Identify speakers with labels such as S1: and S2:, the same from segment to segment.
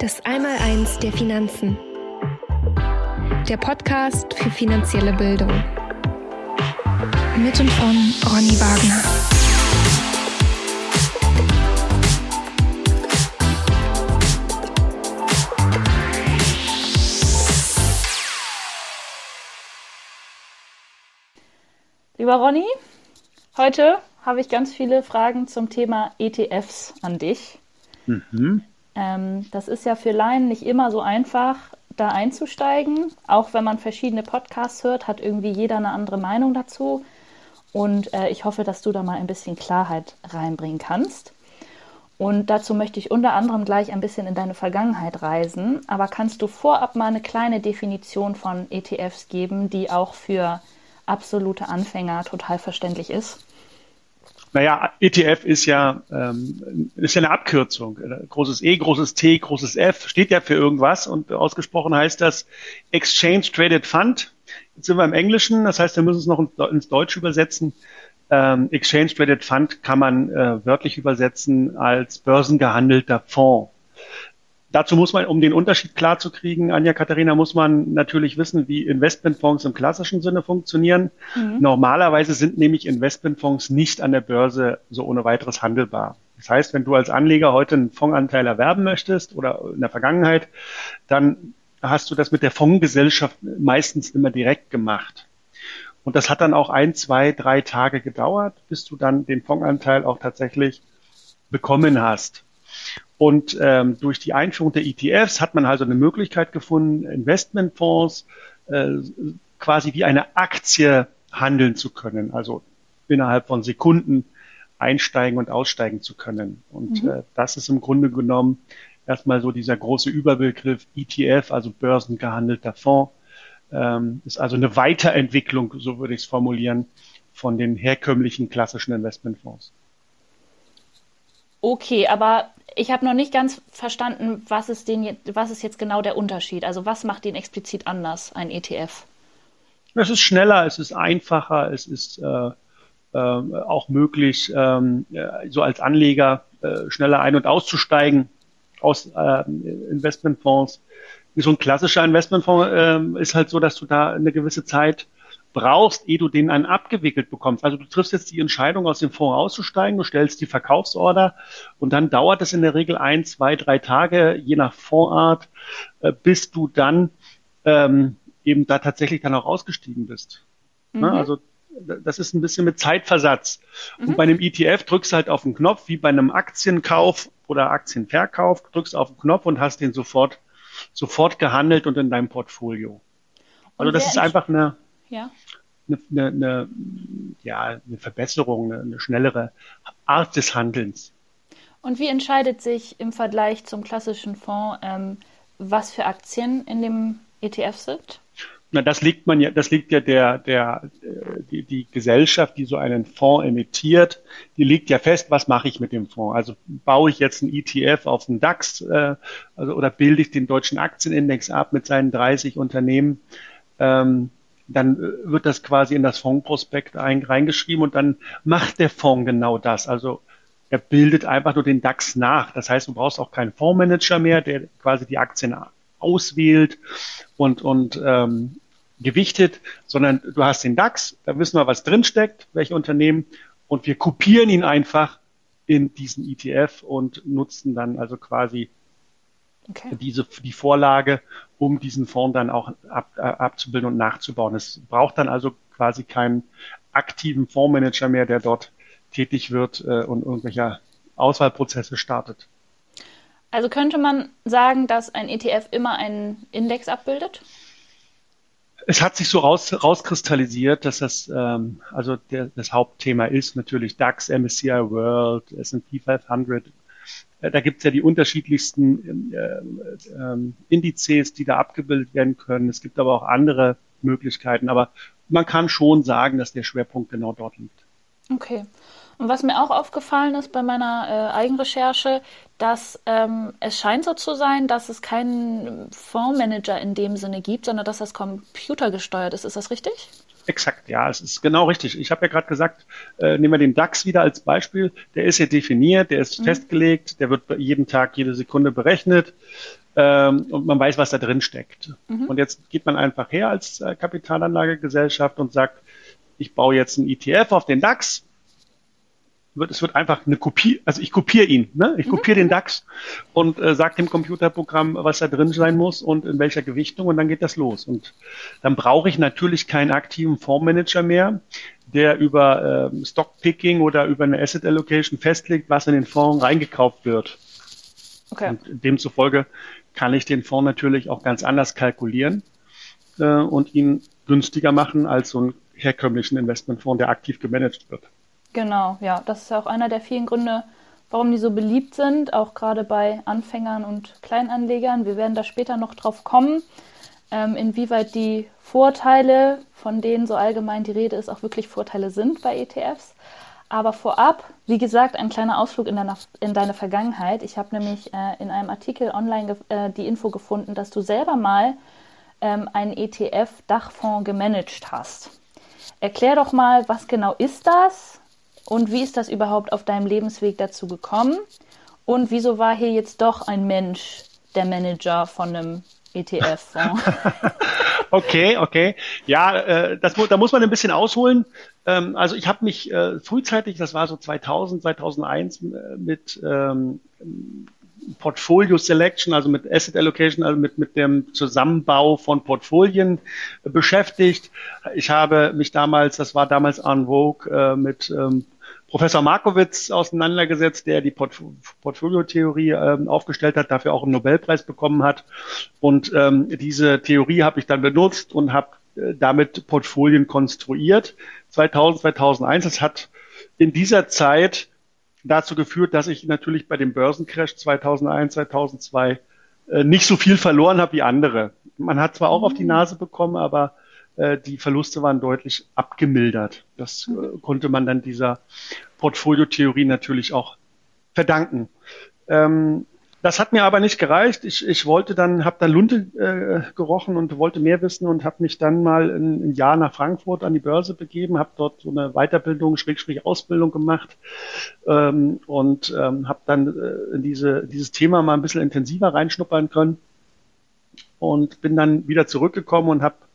S1: Das Einmaleins der Finanzen. Der Podcast für finanzielle Bildung. Mit und von Ronny Wagner.
S2: Lieber Ronny, heute habe ich ganz viele Fragen zum Thema ETFs an dich. Mhm. Ähm, das ist ja für Laien nicht immer so einfach, da einzusteigen. Auch wenn man verschiedene Podcasts hört, hat irgendwie jeder eine andere Meinung dazu. Und äh, ich hoffe, dass du da mal ein bisschen Klarheit reinbringen kannst. Und dazu möchte ich unter anderem gleich ein bisschen in deine Vergangenheit reisen. Aber kannst du vorab mal eine kleine Definition von ETFs geben, die auch für absolute Anfänger total verständlich ist?
S3: Naja, ETF ist ja, ähm, ist ja eine Abkürzung. Großes E, großes T, großes F steht ja für irgendwas und ausgesprochen heißt das Exchange Traded Fund. Jetzt sind wir im Englischen, das heißt, wir müssen es noch ins Deutsche übersetzen. Ähm, Exchange Traded Fund kann man äh, wörtlich übersetzen als börsengehandelter Fonds. Dazu muss man, um den Unterschied klar zu kriegen, Anja Katharina, muss man natürlich wissen, wie Investmentfonds im klassischen Sinne funktionieren. Mhm. Normalerweise sind nämlich Investmentfonds nicht an der Börse so ohne weiteres handelbar. Das heißt, wenn du als Anleger heute einen Fondsanteil erwerben möchtest oder in der Vergangenheit, dann hast du das mit der Fondsgesellschaft meistens immer direkt gemacht. Und das hat dann auch ein, zwei, drei Tage gedauert, bis du dann den Fondsanteil auch tatsächlich bekommen hast. Und ähm, durch die Einführung der ETFs hat man also eine Möglichkeit gefunden, Investmentfonds äh, quasi wie eine Aktie handeln zu können, also innerhalb von Sekunden einsteigen und aussteigen zu können. Und mhm. äh, das ist im Grunde genommen erstmal so dieser große Überbegriff ETF, also börsengehandelter Fonds, ähm, ist also eine Weiterentwicklung, so würde ich es formulieren, von den herkömmlichen klassischen Investmentfonds.
S2: Okay, aber ich habe noch nicht ganz verstanden, was ist, den, was ist jetzt genau der Unterschied? Also was macht den explizit anders, ein ETF?
S3: Es ist schneller, es ist einfacher, es ist äh, äh, auch möglich, ähm, so als Anleger äh, schneller ein- und auszusteigen aus äh, Investmentfonds. So ein klassischer Investmentfonds äh, ist halt so, dass du da eine gewisse Zeit brauchst, ehe du den einen abgewickelt bekommst. Also du triffst jetzt die Entscheidung, aus dem Fonds auszusteigen, du stellst die Verkaufsorder und dann dauert es in der Regel ein, zwei, drei Tage, je nach Fondsart, äh, bis du dann ähm, eben da tatsächlich dann auch ausgestiegen bist. Ne? Mhm. Ne? Also das ist ein bisschen mit Zeitversatz. Mhm. Und bei einem ETF drückst du halt auf den Knopf, wie bei einem Aktienkauf oder Aktienverkauf, drückst auf den Knopf und hast den sofort, sofort gehandelt und in deinem Portfolio. Also das ist einfach eine, ja. eine, eine, eine, ja, eine Verbesserung, eine, eine schnellere Art des Handelns.
S2: Und wie entscheidet sich im Vergleich zum klassischen Fonds, ähm, was für Aktien in dem ETF sind?
S3: Na, das liegt man ja, das liegt ja der, der, äh, die, die Gesellschaft, die so einen Fonds emittiert, die liegt ja fest, was mache ich mit dem Fonds? Also baue ich jetzt einen ETF auf den DAX, äh, also, oder bilde ich den deutschen Aktienindex ab mit seinen 30 Unternehmen? Ähm, dann äh, wird das quasi in das Fondsprospekt reingeschrieben und dann macht der Fonds genau das. Also er bildet einfach nur den DAX nach. Das heißt, du brauchst auch keinen Fondsmanager mehr, der quasi die Aktien auswählt und, und ähm, gewichtet, sondern du hast den DAX, da wissen wir, was drinsteckt, welche Unternehmen, und wir kopieren ihn einfach in diesen ETF und nutzen dann also quasi okay. diese, die Vorlage, um diesen Fonds dann auch ab, äh, abzubilden und nachzubauen. Es braucht dann also quasi keinen aktiven Fondsmanager mehr, der dort tätig wird äh, und irgendwelche Auswahlprozesse startet.
S2: Also könnte man sagen, dass ein ETF immer einen Index abbildet?
S3: Es hat sich so raus, rauskristallisiert, dass das ähm, also der, das Hauptthema ist natürlich DAX, MSCI World, S&P 500 äh, da gibt es ja die unterschiedlichsten äh, äh, Indizes, die da abgebildet werden können. Es gibt aber auch andere Möglichkeiten. Aber man kann schon sagen, dass der Schwerpunkt genau dort liegt.
S2: Okay. Und was mir auch aufgefallen ist bei meiner äh, Eigenrecherche, dass ähm, es scheint so zu sein, dass es keinen Fondsmanager in dem Sinne gibt, sondern dass das computergesteuert ist. Ist das richtig?
S3: Exakt, ja, es ist genau richtig. Ich habe ja gerade gesagt, äh, nehmen wir den DAX wieder als Beispiel. Der ist ja definiert, der ist mhm. festgelegt, der wird jeden Tag, jede Sekunde berechnet. ähm, und man weiß, was da drin steckt. Mhm. Und jetzt geht man einfach her als äh, Kapitalanlagegesellschaft und sagt, ich baue jetzt einen ETF auf den DAX wird, es wird einfach eine Kopie, also ich kopiere ihn, ne? ich mhm. kopiere den DAX und äh, sage dem Computerprogramm, was da drin sein muss und in welcher Gewichtung und dann geht das los. Und dann brauche ich natürlich keinen aktiven Fondsmanager mehr, der über äh, Stockpicking oder über eine Asset Allocation festlegt, was in den Fonds reingekauft wird. Okay. Und demzufolge kann ich den Fonds natürlich auch ganz anders kalkulieren äh, und ihn günstiger machen als so einen herkömmlichen Investmentfonds, der aktiv gemanagt wird.
S2: Genau, ja, das ist ja auch einer der vielen Gründe, warum die so beliebt sind, auch gerade bei Anfängern und Kleinanlegern. Wir werden da später noch drauf kommen, ähm, inwieweit die Vorteile, von denen so allgemein die Rede ist, auch wirklich Vorteile sind bei ETFs. Aber vorab, wie gesagt, ein kleiner Ausflug in deine, in deine Vergangenheit. Ich habe nämlich äh, in einem Artikel online äh, die Info gefunden, dass du selber mal ähm, einen ETF-Dachfonds gemanagt hast. Erklär doch mal, was genau ist das? Und wie ist das überhaupt auf deinem Lebensweg dazu gekommen? Und wieso war hier jetzt doch ein Mensch der Manager von einem ETF-Fonds?
S3: okay, okay. Ja, äh, das, da muss man ein bisschen ausholen. Ähm, also ich habe mich äh, frühzeitig, das war so 2000, 2001, äh, mit ähm, Portfolio Selection, also mit Asset Allocation, also mit, mit dem Zusammenbau von Portfolien beschäftigt. Ich habe mich damals, das war damals en vogue, äh, mit ähm, Professor Markowitz auseinandergesetzt, der die Port Portfoliotheorie ähm, aufgestellt hat, dafür auch einen Nobelpreis bekommen hat. Und ähm, diese Theorie habe ich dann benutzt und habe äh, damit Portfolien konstruiert. 2000, 2001. Das hat in dieser Zeit dazu geführt, dass ich natürlich bei dem Börsencrash 2001, 2002 äh, nicht so viel verloren habe wie andere. Man hat zwar auch auf die mhm. Nase bekommen, aber die Verluste waren deutlich abgemildert. Das äh, konnte man dann dieser Portfoliotheorie natürlich auch verdanken. Ähm, das hat mir aber nicht gereicht. Ich, ich wollte dann, habe dann Lunte äh, gerochen und wollte mehr wissen und habe mich dann mal ein, ein, Jahr nach Frankfurt an die Börse begeben, habe dort so eine Weiterbildung, Schrägstrich Ausbildung gemacht ähm, und ähm, habe dann äh, diese, dieses Thema mal ein bisschen intensiver reinschnuppern können und bin dann wieder zurückgekommen und habe äh,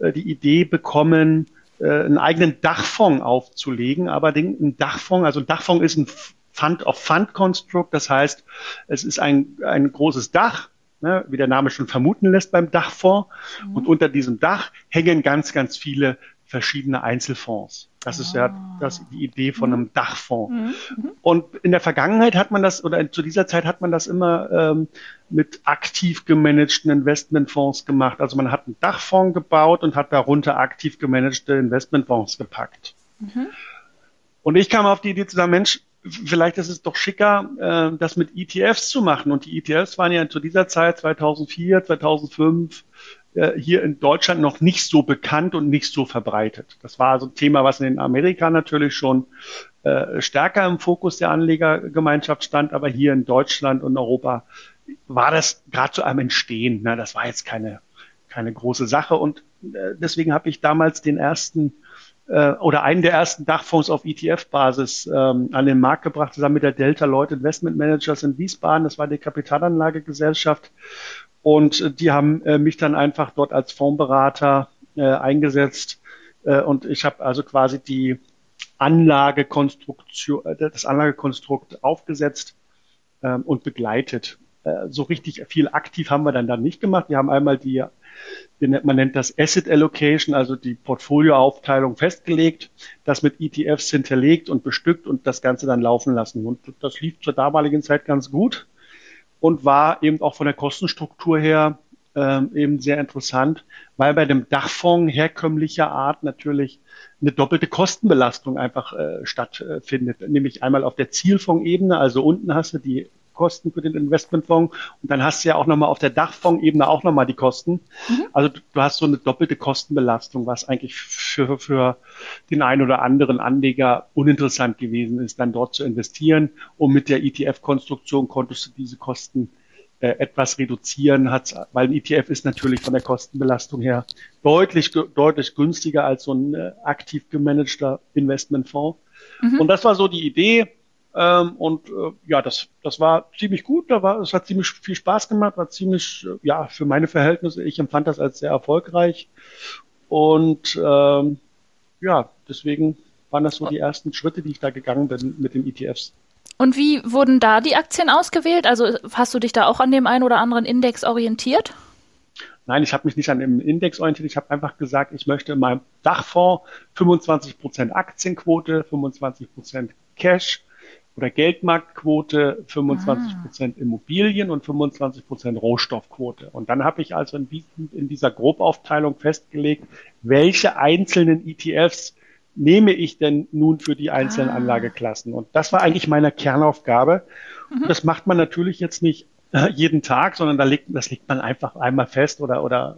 S3: die Idee bekommen, äh, einen eigenen Dachfonds aufzulegen. Aber den, ein Dachfonds, also ein Dachfonds ist ein Fund-of-Fund-Konstrukt. Das heißt, es ist ein, ein großes Dach, ne, wie der Name schon vermuten lässt beim Dachfonds. Mhm. Und unter diesem Dach hängen ganz, ganz viele verschiedene Einzelfonds. Das ist ja ah. das, die Idee von einem mhm. Dachfonds. Mhm. mhm. Und in der Vergangenheit hat man das, oder zu dieser Zeit hat man das immer ähm, mit aktiv gemanagten Investmentfonds gemacht. Also man hat einen Dachfonds gebaut und hat darunter aktiv gemanagte Investmentfonds gepackt. Mhm. Und ich kam auf die Idee zu sagen, Mensch, vielleicht ist es doch schicker, äh, das mit ETFs zu machen. Und die ETFs waren ja zu dieser Zeit 2004, 2005 äh, hier in Deutschland noch nicht so bekannt und nicht so verbreitet. Das war also ein Thema, was in Amerika natürlich schon äh, stärker im Fokus der Anlegergemeinschaft stand, aber hier in Deutschland und Europa war das gerade zu einem Entstehen. Ne? Das war jetzt keine, keine große Sache und äh, deswegen habe ich damals den ersten äh, oder einen der ersten Dachfonds auf ETF-Basis ähm, an den Markt gebracht, zusammen mit der Delta Lloyd Investment Managers in Wiesbaden. Das war die Kapitalanlagegesellschaft. Und äh, die haben äh, mich dann einfach dort als Fondsberater äh, eingesetzt. Äh, und ich habe also quasi die Anlagekonstruktion, äh, das Anlagekonstrukt aufgesetzt äh, und begleitet. Äh, so richtig viel aktiv haben wir dann dann nicht gemacht. Wir haben einmal die, man nennt das Asset Allocation, also die Portfolioaufteilung festgelegt, das mit ETFs hinterlegt und bestückt und das Ganze dann laufen lassen. Und das lief zur damaligen Zeit ganz gut und war eben auch von der Kostenstruktur her ähm, eben sehr interessant, weil bei dem Dachfonds herkömmlicher Art natürlich eine doppelte Kostenbelastung einfach äh, stattfindet, nämlich einmal auf der Zielfondsebene, also unten hast du die Kosten für den Investmentfonds und dann hast du ja auch nochmal auf der Dachfondsebene auch nochmal die Kosten. Mhm. Also du hast so eine doppelte Kostenbelastung, was eigentlich für, für den einen oder anderen Anleger uninteressant gewesen ist, dann dort zu investieren. Und mit der ETF-Konstruktion konntest du diese Kosten äh, etwas reduzieren, hat, weil ein ETF ist natürlich von der Kostenbelastung her deutlich, deutlich günstiger als so ein äh, aktiv gemanagter Investmentfonds. Mhm. Und das war so die Idee, Ähm, und äh, ja, das, das war ziemlich gut. Da war, es hat ziemlich viel Spaß gemacht, war ziemlich, äh, ja, für meine Verhältnisse, ich empfand das als sehr erfolgreich. Und ähm, ja, deswegen waren das so die ersten Schritte, die ich da gegangen bin mit den ETFs.
S2: Und wie wurden da die Aktien ausgewählt? Also hast du dich da auch an dem einen oder anderen Index orientiert?
S3: Nein, ich habe mich nicht an dem Index orientiert. Ich habe einfach gesagt, ich möchte in meinem Dachfonds 25% Aktienquote, 25% Cash oder Geldmarktquote, 25% ah. Immobilien und 25% Rohstoffquote. Und dann habe ich also in, in dieser Grobaufteilung festgelegt, welche einzelnen ETFs nehme ich denn nun für die einzelnen ah. Anlageklassen? Und das war eigentlich meine Kernaufgabe. Mhm. Das macht man natürlich jetzt nicht äh, jeden Tag, sondern da legt, das legt man einfach einmal fest oder, oder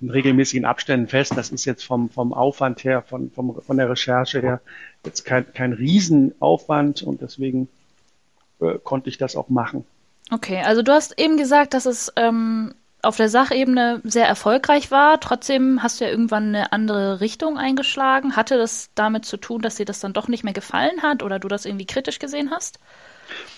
S3: in regelmäßigen Abständen fest. Das ist jetzt vom, vom Aufwand her, von, vom, von der Recherche her jetzt kein, kein Riesenaufwand und deswegen äh, konnte ich das auch machen.
S2: Okay, also du hast eben gesagt, dass es ähm, auf der Sachebene sehr erfolgreich war. Trotzdem hast du ja irgendwann eine andere Richtung eingeschlagen. Hatte das damit zu tun, dass dir das dann doch nicht mehr gefallen hat oder du das irgendwie kritisch gesehen hast?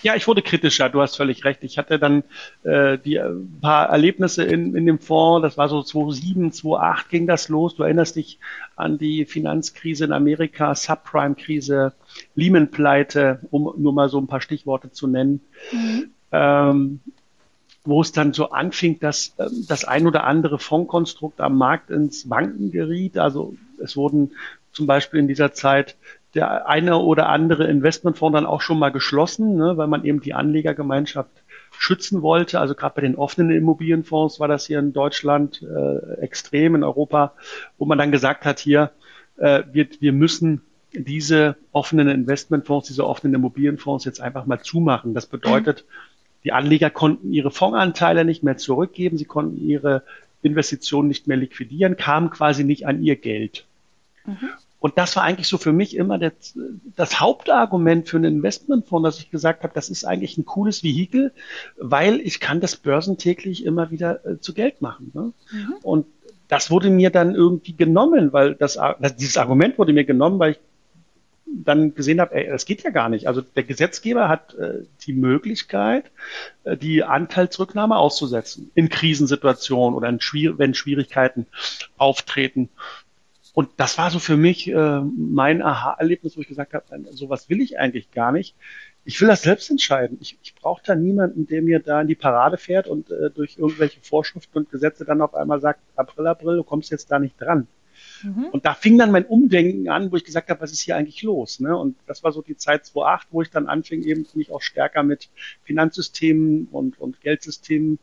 S3: Ja, ich wurde kritischer, du hast völlig recht. Ich hatte dann äh, die äh, paar Erlebnisse in, in dem Fonds, das war so 2007, 2008 ging das los. Du erinnerst dich an die Finanzkrise in Amerika, Subprime-Krise, Lehman-Pleite, um nur mal so ein paar Stichworte zu nennen. Mhm. Ähm, wo es dann so anfing, dass ähm, das ein oder andere Fondskonstrukt am Markt ins Wanken geriet. Also es wurden zum Beispiel in dieser Zeit der eine oder andere Investmentfonds dann auch schon mal geschlossen, ne, weil man eben die Anlegergemeinschaft schützen wollte. Also gerade bei den offenen Immobilienfonds war das hier in Deutschland äh, extrem, in Europa, wo man dann gesagt hat, hier, äh, wir, wir müssen diese offenen Investmentfonds, diese offenen Immobilienfonds jetzt einfach mal zumachen. Das bedeutet, die Anleger konnten ihre Fondsanteile nicht mehr zurückgeben, sie konnten ihre Investitionen nicht mehr liquidieren, kamen quasi nicht an ihr Geld. Mhm. Und das war eigentlich so für mich immer das, das Hauptargument für einen Investmentfonds, dass ich gesagt habe, das ist eigentlich ein cooles Vehikel, weil ich kann das börsentäglich immer wieder äh, zu Geld machen. Ne? Mhm. Und das wurde mir dann irgendwie genommen, weil das, das, dieses Argument wurde mir genommen, weil ich dann gesehen habe, ey, das geht ja gar nicht. Also der Gesetzgeber hat äh, die Möglichkeit, äh, die Anteilsrücknahme auszusetzen in Krisensituationen oder in Schwier wenn Schwierigkeiten auftreten. Und das war so für mich äh, mein Aha-Erlebnis, wo ich gesagt habe, sowas will ich eigentlich gar nicht. Ich will das selbst entscheiden. Ich, ich brauche da niemanden, der mir da in die Parade fährt und äh, durch irgendwelche Vorschriften und Gesetze dann auf einmal sagt, April, April, du kommst jetzt da nicht dran. Mhm. Und da fing dann mein Umdenken an, wo ich gesagt habe, was ist hier eigentlich los? Ne? Und das war so die Zeit 2008, wo ich dann anfing, eben mich auch stärker mit Finanzsystemen und, und Geldsystemen,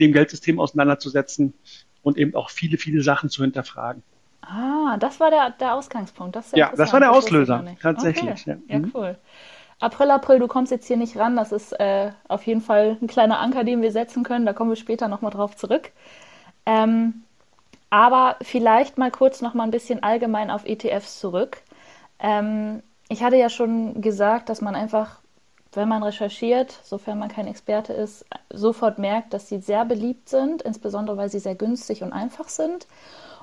S3: dem Geldsystem auseinanderzusetzen und eben auch viele, viele Sachen zu hinterfragen.
S2: Ah, das war der, der Ausgangspunkt.
S3: Das ja, das war der Auslöser, tatsächlich.
S2: Okay. Ja. ja, mhm. cool. April, April, du kommst jetzt hier nicht ran. Das ist äh, auf jeden Fall ein kleiner Anker, den wir setzen können. Da kommen wir später nochmal drauf zurück. Ähm, aber vielleicht mal kurz noch mal ein bisschen allgemein auf ETFs zurück. Ähm, ich hatte ja schon gesagt, dass man einfach, wenn man recherchiert, sofern man kein Experte ist, sofort merkt, dass sie sehr beliebt sind, insbesondere weil sie sehr günstig und einfach sind.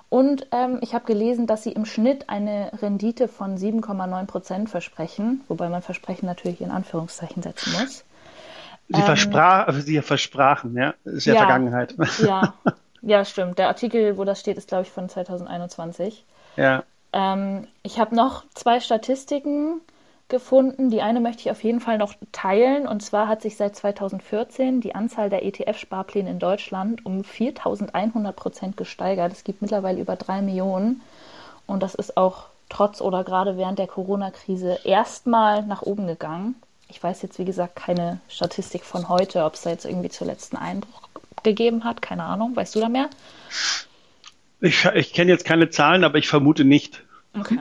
S2: Und ähm, ich habe gelesen, dass sie im Schnitt eine Rendite von 7,9 Prozent versprechen, wobei man Versprechen natürlich in Anführungszeichen setzen muss.
S3: Sie, ähm, versprach, also sie versprachen, ja, ist ja, ja Vergangenheit.
S2: Ja, Ja, stimmt. Der Artikel, wo das steht, ist, glaube ich, von 2021.
S3: Ja.
S2: Ähm, ich habe noch zwei Statistiken gefunden. Die eine möchte ich auf jeden Fall noch teilen. Und zwar hat sich seit 2014 die Anzahl der ETF-Sparpläne in Deutschland um 4100 Prozent gesteigert. Es gibt mittlerweile über drei Millionen. Und das ist auch trotz oder gerade während der Corona-Krise erstmal nach oben gegangen. Ich weiß jetzt, wie gesagt, keine Statistik von heute, ob es da jetzt irgendwie zur letzten Einbruch gegeben hat? Keine Ahnung. Weißt du da mehr?
S3: Ich, ich kenne jetzt keine Zahlen, aber ich vermute nicht.
S2: Okay.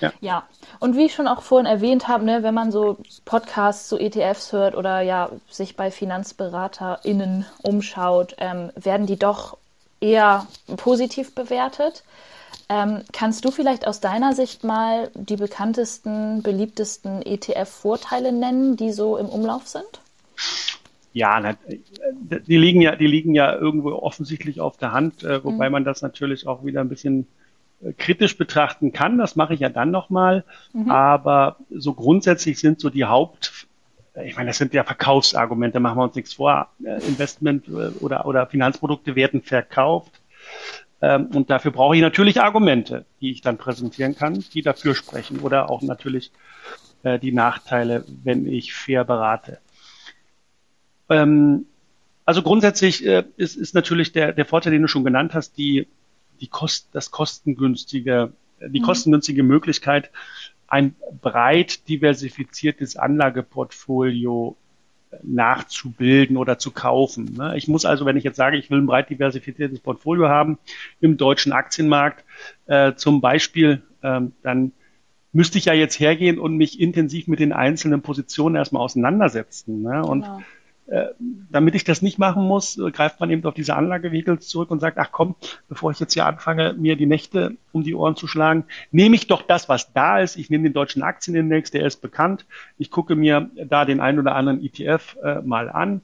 S2: Ja. ja. Und wie ich schon auch vorhin erwähnt habe, ne, wenn man so Podcasts zu ETFs hört oder ja sich bei FinanzberaterInnen umschaut, ähm, werden die doch eher positiv bewertet. Ähm, kannst du vielleicht aus deiner Sicht mal die bekanntesten, beliebtesten ETF-Vorteile nennen, die so im Umlauf sind?
S3: Ja, die liegen ja, die liegen ja irgendwo offensichtlich auf der Hand, äh, wobei mhm. man das natürlich auch wieder ein bisschen kritisch betrachten kann. Das mache ich ja dann nochmal. Mhm. Aber so grundsätzlich sind so die Haupt, ich meine, das sind ja Verkaufsargumente, machen wir uns nichts vor. Investment oder, oder Finanzprodukte werden verkauft. Ähm, und dafür brauche ich natürlich Argumente, die ich dann präsentieren kann, die dafür sprechen oder auch natürlich äh, die Nachteile, wenn ich fair berate. Ähm, also grundsätzlich äh, ist, ist natürlich der, der Vorteil, den du schon genannt hast, die, die Kost, das kostengünstige, die mhm. kostengünstige Möglichkeit, ein breit diversifiziertes Anlageportfolio nachzubilden oder zu kaufen. Ne? Ich muss also, wenn ich jetzt sage, ich will ein breit diversifiziertes Portfolio haben im deutschen Aktienmarkt, äh, zum Beispiel, ähm, dann müsste ich ja jetzt hergehen und mich intensiv mit den einzelnen Positionen erstmal auseinandersetzen. Ne? Und genau. Äh, damit ich das nicht machen muss, greift man eben auf diese Anlagevehikel zurück und sagt, ach komm, bevor ich jetzt hier anfange, mir die Nächte um die Ohren zu schlagen, nehme ich doch das, was da ist. Ich nehme den deutschen Aktienindex, der ist bekannt. Ich gucke mir da den einen oder anderen ETF äh, mal an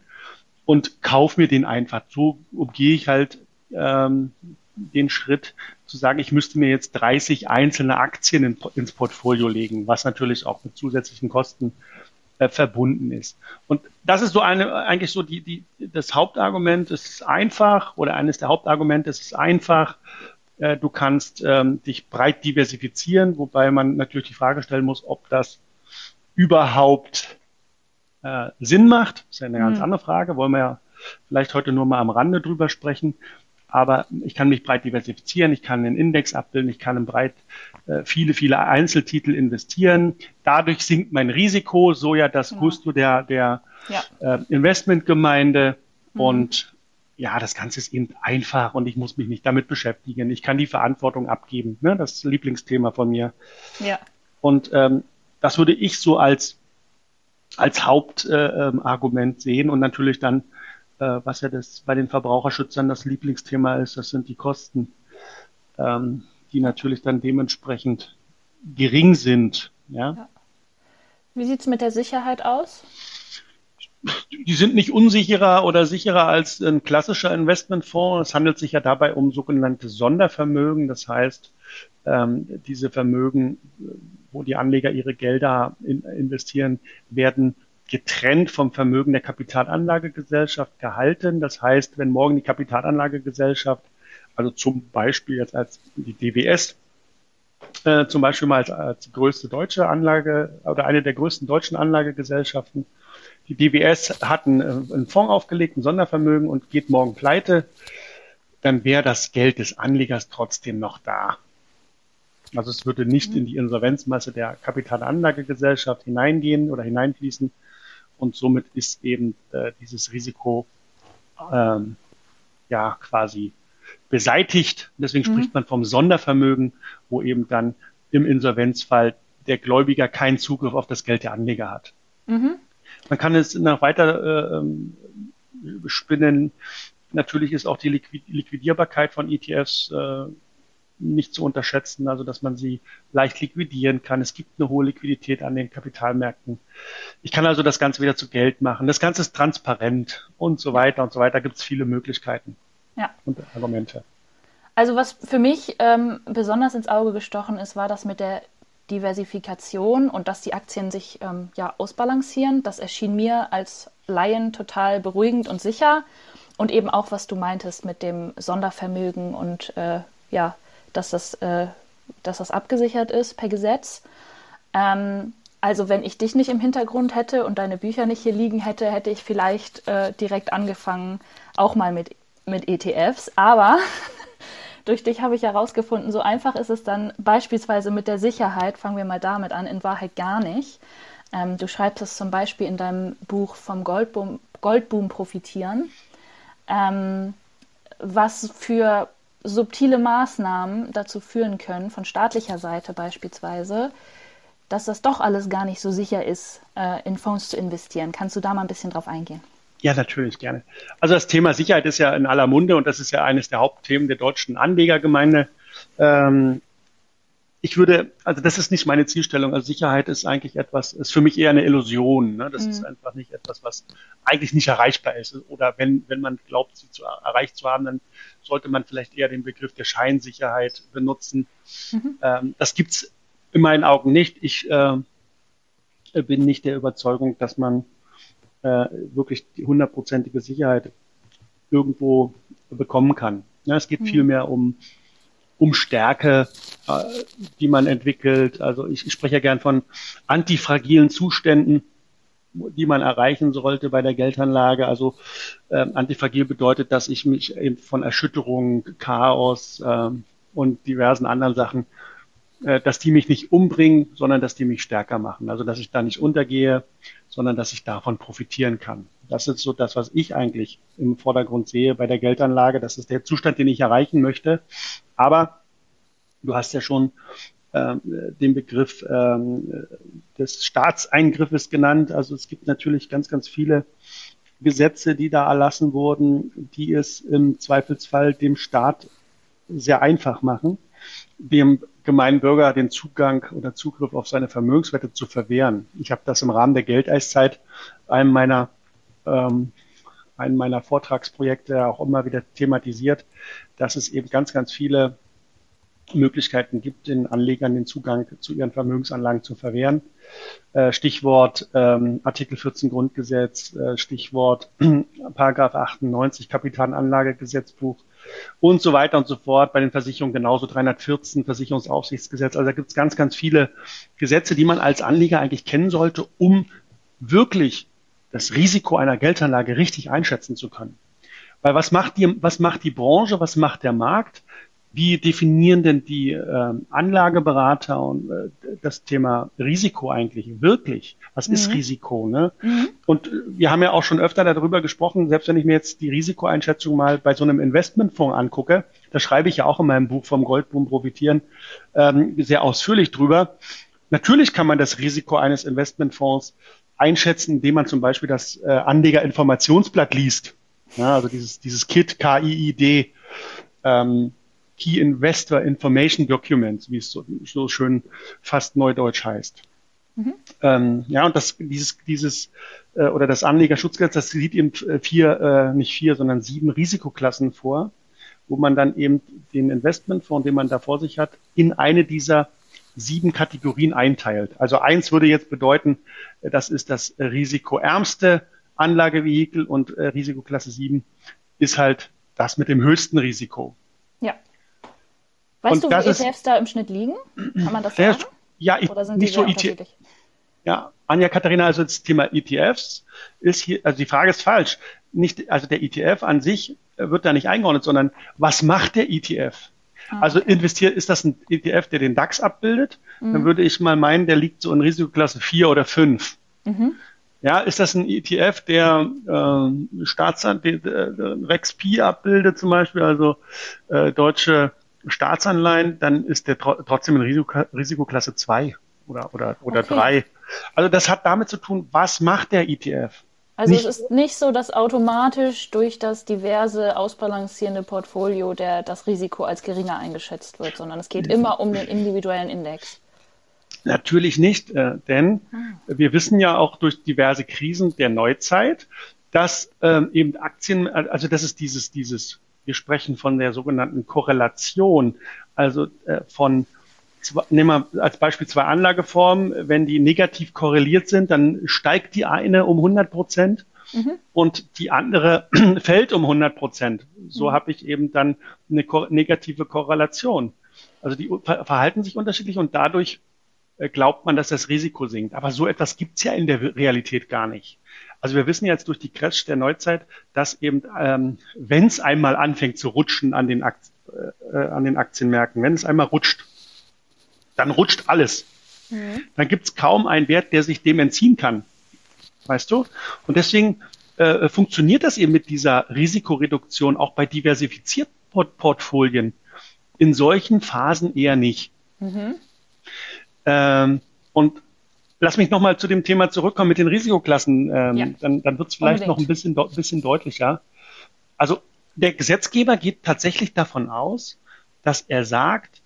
S3: und kaufe mir den einfach. So umgehe ich halt ähm, den Schritt zu sagen, ich müsste mir jetzt 30 einzelne Aktien in, ins Portfolio legen, was natürlich auch mit zusätzlichen Kosten äh, verbunden ist. Und das ist so eine, eigentlich so die, die, das Hauptargument, es ist einfach, oder eines der Hauptargumente, es ist einfach, äh, du kannst ähm, dich breit diversifizieren, wobei man natürlich die Frage stellen muss, ob das überhaupt äh, Sinn macht. Das ist ja eine ganz mhm. andere Frage, wollen wir ja vielleicht heute nur mal am Rande drüber sprechen aber ich kann mich breit diversifizieren, ich kann einen Index abbilden, ich kann in breit äh, viele, viele Einzeltitel investieren. Dadurch sinkt mein Risiko, so ja das genau. Gusto der, der ja. äh, Investmentgemeinde mhm. und ja, das Ganze ist eben einfach und ich muss mich nicht damit beschäftigen. Ich kann die Verantwortung abgeben. Ne? Das Lieblingsthema von mir. Ja. Und ähm, das würde ich so als als Hauptargument äh, sehen und natürlich dann äh, was ja das bei den Verbraucherschützern das Lieblingsthema ist, das sind die Kosten, ähm, die natürlich dann dementsprechend gering sind. Ja. ja.
S2: Wie sieht's mit der Sicherheit aus?
S3: Die sind nicht unsicherer oder sicherer als ein klassischer Investmentfonds. Es handelt sich ja dabei um sogenannte Sondervermögen. Das heißt, ähm, diese Vermögen, wo die Anleger ihre Gelder in, investieren, werden getrennt vom Vermögen der Kapitalanlagegesellschaft gehalten. Das heißt, wenn morgen die Kapitalanlagegesellschaft, also zum Beispiel jetzt als die DWS, äh, zum Beispiel mal als, als größte deutsche Anlage oder eine der größten deutschen Anlagegesellschaften, die DWS hat einen, äh, einen Fonds aufgelegt, ein Sondervermögen und geht morgen pleite, dann wäre das Geld des Anlegers trotzdem noch da. Also es würde nicht in die Insolvenzmasse der Kapitalanlagegesellschaft hineingehen oder hineinfließen, und somit ist eben äh, dieses Risiko ähm, ja quasi beseitigt. Deswegen mhm. spricht man vom Sondervermögen, wo eben dann im Insolvenzfall der Gläubiger keinen Zugriff auf das Geld der Anleger hat. Mhm. Man kann es noch weiter äh, spinnen. Natürlich ist auch die Liquidierbarkeit von ETFs äh, nicht zu unterschätzen, also dass man sie leicht liquidieren kann. Es gibt eine hohe Liquidität an den Kapitalmärkten. Ich kann also das Ganze wieder zu Geld machen. Das Ganze ist transparent und so weiter und so weiter. Gibt es viele Möglichkeiten ja. und Argumente.
S2: Also was für mich ähm, besonders ins Auge gestochen ist, war das mit der Diversifikation und dass die Aktien sich ähm, ja ausbalancieren. Das erschien mir als Laien total beruhigend und sicher. Und eben auch, was du meintest mit dem Sondervermögen und äh, ja, dass das, äh, dass das abgesichert ist per Gesetz. Ähm, also wenn ich dich nicht im Hintergrund hätte und deine Bücher nicht hier liegen hätte, hätte ich vielleicht äh, direkt angefangen, auch mal mit, mit ETFs. Aber durch dich habe ich herausgefunden, so einfach ist es dann beispielsweise mit der Sicherheit, fangen wir mal damit an, in Wahrheit gar nicht. Ähm, du schreibst es zum Beispiel in deinem Buch vom Goldboom, Goldboom profitieren, ähm, was für subtile Maßnahmen dazu führen können, von staatlicher Seite beispielsweise, dass das doch alles gar nicht so sicher ist, äh, in Fonds zu investieren. Kannst du da mal ein bisschen drauf eingehen?
S3: Ja, natürlich, gerne. Also das Thema Sicherheit ist ja in aller Munde und das ist ja eines der Hauptthemen der deutschen Anlegergemeinde. Ähm, ich würde, also das ist nicht meine Zielstellung. Also Sicherheit ist eigentlich etwas, ist für mich eher eine Illusion. Ne? Das mhm. ist einfach nicht etwas, was eigentlich nicht erreichbar ist. Oder wenn, wenn man glaubt, sie zu erreicht zu haben, dann sollte man vielleicht eher den Begriff der Scheinsicherheit benutzen. Mhm. Ähm, das gibt's in meinen Augen nicht. Ich äh, bin nicht der Überzeugung, dass man äh, wirklich die hundertprozentige Sicherheit irgendwo bekommen kann. Ja, es geht mhm. vielmehr um um Stärke, äh, die man entwickelt. Also ich, ich spreche ja gern von antifragilen Zuständen, die man erreichen sollte bei der Geldanlage. Also äh, antifragil bedeutet, dass ich mich eben von Erschütterung, Chaos äh, und diversen anderen Sachen, äh, dass die mich nicht umbringen, sondern dass die mich stärker machen. Also dass ich da nicht untergehe, sondern dass ich davon profitieren kann. Das ist so das, was ich eigentlich im Vordergrund sehe bei der Geldanlage. Das ist der Zustand, den ich erreichen möchte. Aber du hast ja schon äh, den Begriff ähm, des Staatseingriffes genannt. Also es gibt natürlich ganz, ganz viele Gesetze, die da erlassen wurden, die es im Zweifelsfall dem Staat sehr einfach machen, dem gemeinen Bürger den Zugang oder Zugriff auf seine Vermögenswerte zu verwehren. Ich habe das im Rahmen der Geldeiszeit einem meiner ähm, einen meiner Vortragsprojekte auch immer wieder thematisiert, dass es eben ganz, ganz viele Möglichkeiten gibt, den Anlegern den Zugang zu ihren Vermögensanlagen zu verwehren. Äh, Stichwort ähm, Artikel 14 Grundgesetz, äh, Stichwort Paragraph 98 Kapitalanlagegesetzbuch und so weiter und so fort. Bei den Versicherungen genauso 314 Versicherungsaufsichtsgesetz. Also da gibt es ganz, ganz viele Gesetze, die man als Anleger eigentlich kennen sollte, um wirklich das Risiko einer Geldanlage richtig einschätzen zu können. Weil was macht die, was macht die Branche, was macht der Markt? Wie definieren denn die äh, Anlageberater und äh, das Thema Risiko eigentlich wirklich? Was mhm. ist Risiko? Ne? Mhm. Und wir haben ja auch schon öfter darüber gesprochen, selbst wenn ich mir jetzt die Risikoeinschätzung mal bei so einem Investmentfonds angucke, da schreibe ich ja auch in meinem Buch vom Goldboom profitieren ähm, sehr ausführlich drüber. Natürlich kann man das Risiko eines Investmentfonds einschätzen, indem man zum Beispiel das äh, Anlegerinformationsblatt liest. Ja, also dieses, dieses KIT, KIID, ähm, Key Investor Information Document, wie es so, so schön fast neudeutsch heißt. Mhm. Ähm, ja, und das, dieses, dieses, äh, oder das Anlegerschutzgesetz, das sieht eben äh, vier, äh, nicht vier, sondern sieben Risikoklassen vor, wo man dann eben den Investmentfonds, den man da vor sich hat, in eine dieser sieben Kategorien einteilt. Also eins würde jetzt bedeuten, das ist das risikoärmste Anlagevehikel und äh, Risikoklasse 7 ist halt das mit dem höchsten Risiko.
S2: Ja. Weißt und du, wie ETFs ist, da im Schnitt liegen? Kann man das
S3: sagen? Ja, ich, Oder sind nicht so ETF. Ja, Anja Katharina, also das Thema ETFs ist hier, also die Frage ist falsch. Nicht, also der ETF an sich wird da nicht eingeordnet, sondern was macht der ETF? Ah, also investiert, ist das ein ETF, der den DAX abbildet? Mhm. Dann würde ich mal meinen, der liegt so in Risikoklasse 4 oder 5. Mhm. Ja, ist das ein ETF, der äh, Staatsan äh, Rex Pi abbildet zum Beispiel, also äh, deutsche Staatsanleihen, dann ist der tro trotzdem in Risiko Risikoklasse 2 oder oder oder okay. 3. Also das hat damit zu tun, was macht der ETF?
S2: Also nicht, es ist nicht so, dass automatisch durch das diverse ausbalancierende Portfolio der, das Risiko als geringer eingeschätzt wird, sondern es geht immer um den individuellen Index.
S3: Natürlich nicht, äh, denn hm. wir wissen ja auch durch diverse Krisen der Neuzeit, dass ähm, eben Aktien, also das ist dieses, dieses, wir sprechen von der sogenannten Korrelation, also äh, von nehmen wir als Beispiel zwei Anlageformen. Wenn die negativ korreliert sind, dann steigt die eine um 100 Prozent mhm. und die andere fällt um 100 Prozent. So mhm. habe ich eben dann eine negative Korrelation. Also die verhalten sich unterschiedlich und dadurch äh, glaubt man, dass das Risiko sinkt. Aber so etwas gibt's ja in der Realität gar nicht. Also wir wissen jetzt durch die Crash der Neuzeit, dass eben, ähm, wenn es einmal anfängt zu rutschen an den, Akt, äh, äh, an den Aktienmärkten, wenn es einmal rutscht, dann rutscht alles. Mhm. Dann gibt es kaum einen Wert, der sich dem entziehen kann. Weißt du? Und deswegen äh, funktioniert das eben mit dieser Risikoreduktion auch bei diversifizierten Port Portfolien. In solchen Phasen eher nicht. Mhm. Ähm, und lass mich nochmal zu dem Thema zurückkommen mit den Risikoklassen. Ähm, ja. Dann, dann wird es vielleicht Unbedingt. noch ein bisschen, bisschen deutlicher. Also der Gesetzgeber geht tatsächlich davon aus, dass er sagt,